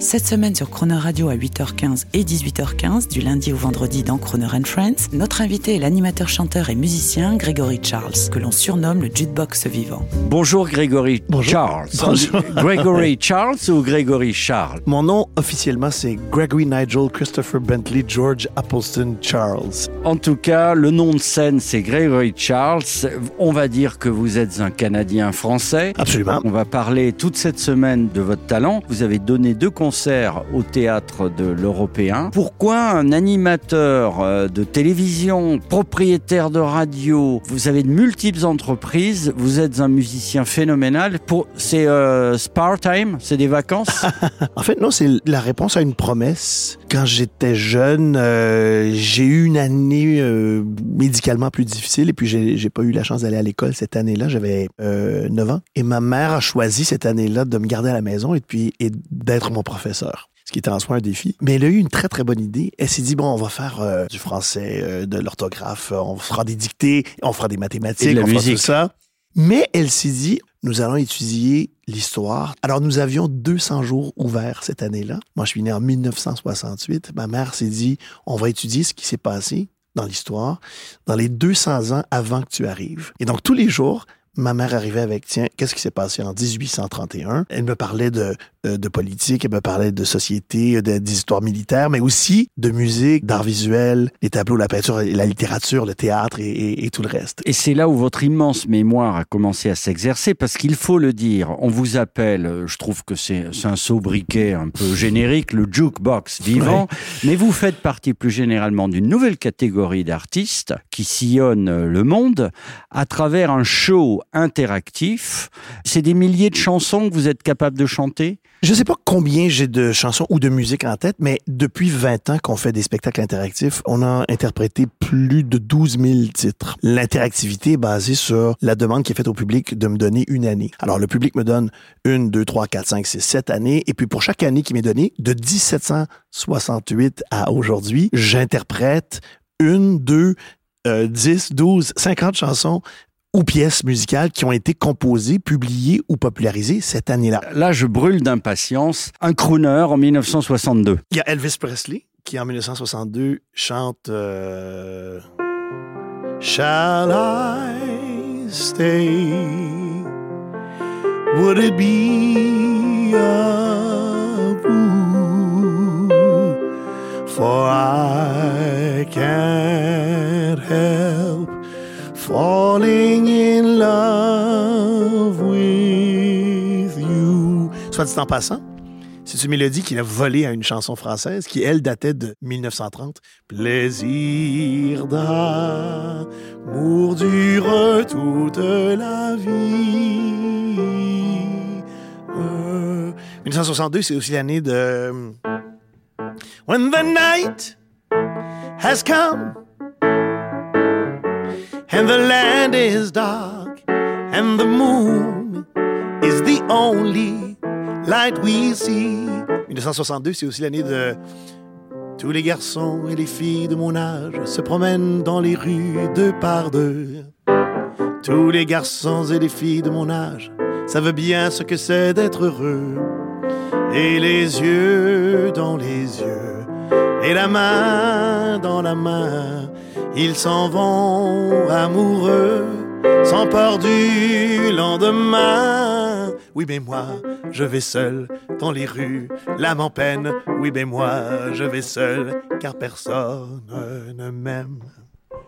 Cette semaine sur Croner Radio à 8h15 et 18h15, du lundi au vendredi dans Croner and Friends, notre invité est l'animateur, chanteur et musicien Grégory Charles, que l'on surnomme le jukebox vivant. Bonjour Grégory Charles. Bonjour. Grégory Charles ou Grégory Charles? Mon nom officiellement c'est Gregory Nigel Christopher Bentley George Appleston Charles. En tout cas, le nom de scène c'est Grégory Charles. On va dire que vous êtes un Canadien français. Absolument. On va parler toute cette semaine de votre talent. Vous avez donné deux au théâtre de l'Européen. Pourquoi un animateur euh, de télévision, propriétaire de radio, vous avez de multiples entreprises, vous êtes un musicien phénoménal. Pour c'est euh, spare time, c'est des vacances? En fait, non, c'est la réponse à une promesse. Quand j'étais jeune, euh, j'ai eu une année euh, médicalement plus difficile et puis j'ai pas eu la chance d'aller à l'école cette année-là. J'avais euh, 9 ans et ma mère a choisi cette année-là de me garder à la maison et puis et d'être mon professeur. Ce qui était en soi un défi. Mais elle a eu une très, très bonne idée. Elle s'est dit, bon, on va faire euh, du français, euh, de l'orthographe, euh, on fera des dictées, on fera des mathématiques, Et de la on fera tout ça. Mais elle s'est dit, nous allons étudier l'histoire. Alors, nous avions 200 jours ouverts cette année-là. Moi, je suis né en 1968. Ma mère s'est dit, on va étudier ce qui s'est passé dans l'histoire dans les 200 ans avant que tu arrives. Et donc, tous les jours, ma mère arrivait avec, tiens, qu'est-ce qui s'est passé en 1831? Elle me parlait de, euh, de politique, elle me parlait de société, de- des histoires militaires, mais aussi de musique, d'art visuel, les tableaux, la peinture, la littérature, le théâtre et, et- et tout le reste. Et c'est là où votre immense mémoire a commencé à s'exercer, parce qu'il faut le dire, on vous appelle, euh, je trouve que c'est un sobriquet un peu générique, le jukebox vivant, mais vous faites partie plus généralement d'une nouvelle catégorie d'artistes qui sillonnent euh, le monde à travers un show interactif. C'est des milliers de chansons que vous êtes capable de chanter? Je sais pas combien j'ai de chansons ou de musique en tête, mais depuis 20 ans qu'on fait des spectacles interactifs, on a interprété plus de 12 000 titres. L'interactivité est basée sur la demande qui est faite au public de me donner une année. Alors, le public me donne une, deux, trois, quatre, cinq, six, sept années. Et puis, pour chaque année qui m'est donnée, de 1768 à aujourd'hui, j'interprète une, deux, euh, 10, 12, 50 chansons ou pièces musicales qui ont été composées, publiées ou popularisées cette année-là. Là, je brûle d'impatience. Un crooner en 1962. Il y a Elvis Presley qui, en 1962, chante euh, Shall I stay? Would it be a fool? For I can't Dit en passant, c'est une mélodie qu'il a volée à une chanson française qui, elle, datait de 1930. Plaisir d'amour dure toute la vie. Euh, 1962, c'est aussi l'année de... When the night has come and the land is dark and the moon is the only light we see. 1962, c'est aussi l'année de tous les garçons et les filles de mon âge se promènent dans les rues deux par deux. Tous les garçons et les filles de mon âge savent bien ce que c'est d'être heureux. Et les yeux dans les yeux et la main dans la main, ils s'en vont amoureux, sans peur du lendemain. Oui, mais moi, je vais seul dans les rues, l'âme en peine. Oui, mais moi, je vais seul, car personne ne m'aime.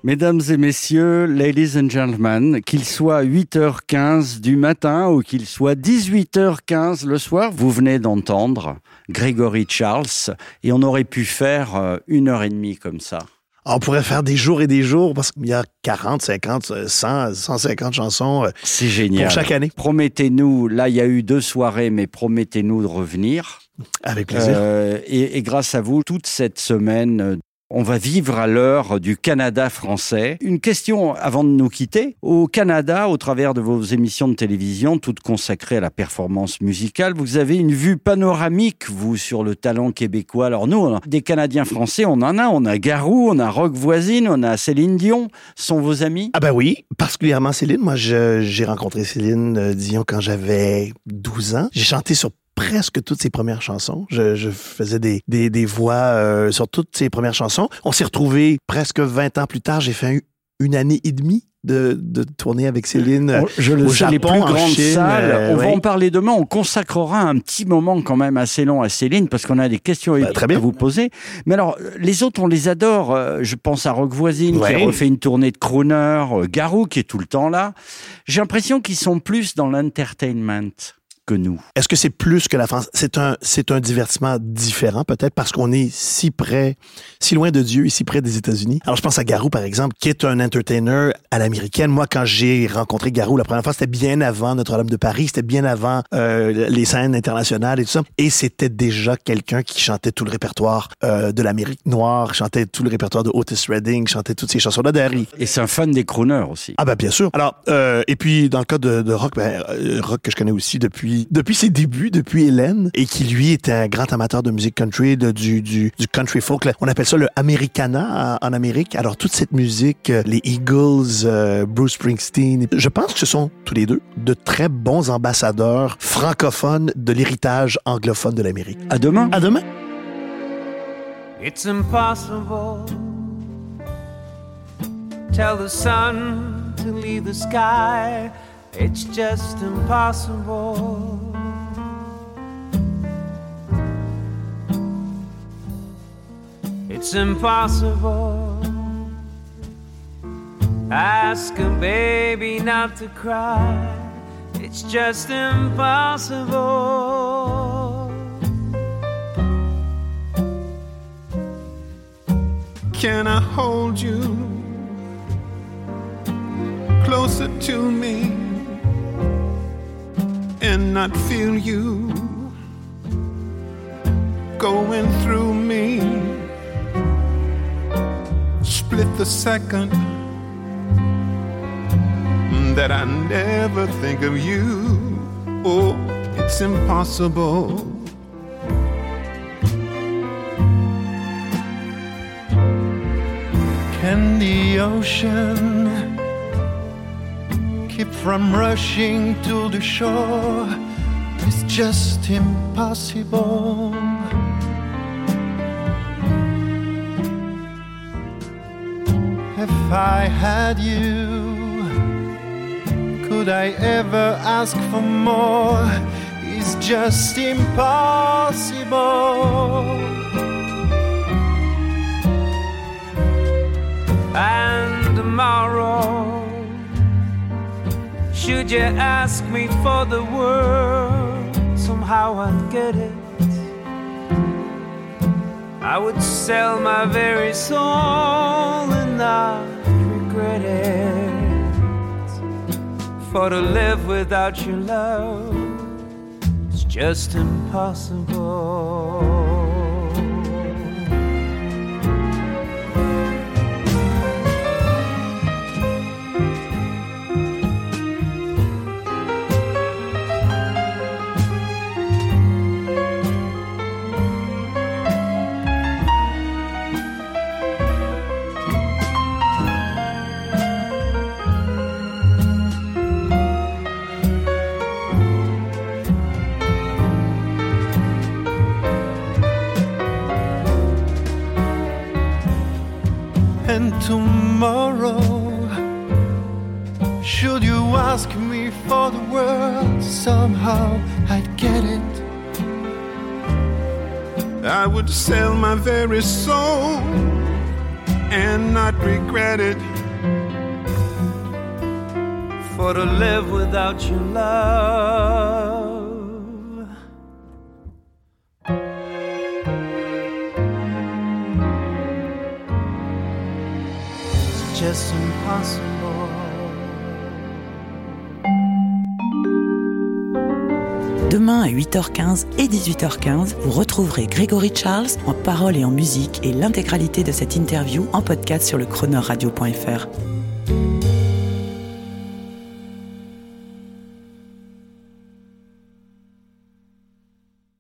Mesdames et messieurs, ladies and gentlemen, qu'il soit 8h15 du matin ou qu'il soit 18h15 le soir, vous venez d'entendre Grégory Charles et on aurait pu faire euh, une heure et demie comme ça. On pourrait faire des jours et des jours parce qu'il y a 40, 50, 100, 150 chansons euh, C'est génial. pour chaque année. Promettez-nous, là il y a eu deux soirées, mais promettez-nous de revenir. Avec plaisir. Euh, et, et grâce à vous, toute cette semaine, euh, On va vivre à l'heure du Canada français. Une question avant de nous quitter. Au Canada, au travers de vos émissions de télévision, toutes consacrées à la performance musicale, vous avez une vue panoramique, vous, sur le talent québécois. Alors nous, des Canadiens français, on en a. On a Garou, on a Rock Voisine, on a Céline Dion. Sont vos amis? Ah ben oui, particulièrement Céline. Moi, j'ai rencontré Céline euh, Dion quand j'avais 12 ans. J'ai chanté sur presque toutes ses premières chansons. Je, je faisais des, des, des voix euh, sur toutes ses premières chansons. On s'est retrouvés presque 20 ans plus tard. J'ai fait un- une année et demie de, de tournée avec Céline. Oh, Je le au sais, les plus grandes Chine, salles. euh, on va en parler demain. On consacrera un petit moment quand même assez long à Céline parce qu'on a des questions Bah, très bien. à vous poser. Mais alors, les autres, on les adore. Euh, Je pense à Rock Voisine Ouais. qui refait une tournée de crooner, Garou qui est tout le temps là. J'ai l'impression qu'ils sont plus dans l'entertainment que nous. Est-ce que c'est plus que la France? C'est un, c'est un divertissement différent, peut-être, parce qu'on est si près, si loin de Dieu et si près des États-Unis? Alors, je pense à Garou, par exemple, qui est un entertainer à l'américaine. Moi, quand j'ai rencontré Garou la première fois, c'était bien avant Notre-Dame de Paris, c'était bien avant euh, les scènes internationales et tout ça. Et c'était déjà quelqu'un qui chantait tout le répertoire euh, de l'Amérique noire, chantait tout le répertoire de Otis Redding, chantait toutes ces chansons-là d'Harry. Et c'est un fan des crooners aussi. Ah ben bien sûr. Alors euh, et puis dans le cas de, de Rock, ben, euh, Rock que je connais aussi depuis depuis ses débuts, depuis Hélène, et qui lui était un grand amateur de musique country, de, du, du du country folk. On appelle ça le Americana en, en Amérique. Alors toute cette musique, euh, les Eagles, euh, Bruce Springsteen, je pense que ce sont tous les deux de très bons ambassadeurs francophones de l'héritage anglophone de l'Amérique. À demain. À demain. It's impossible. Tell the sun to leave the sky. It's just impossible. It's impossible. Ask a baby not to cry. It's just impossible. Can I hold you closer to me and not feel you going through me? Split the second that I never think of you. Oh, it's impossible. Can the ocean keep from rushing to the shore? It's just impossible. If I had you, could I ever ask for more? It's just impossible. Should you ask me for the world, somehow I'd get it. I would sell my very soul and not regret it. For to live without your love is just impossible. And tomorrow, should you ask me for the world, somehow I'd get it. I would sell my very soul and not regret it. For to live without your love Demain à 8h15 et 18h15, vous retrouverez Grégory Charles en parole et en musique et l'intégralité de cette interview en podcast sur le chronoradio.fr.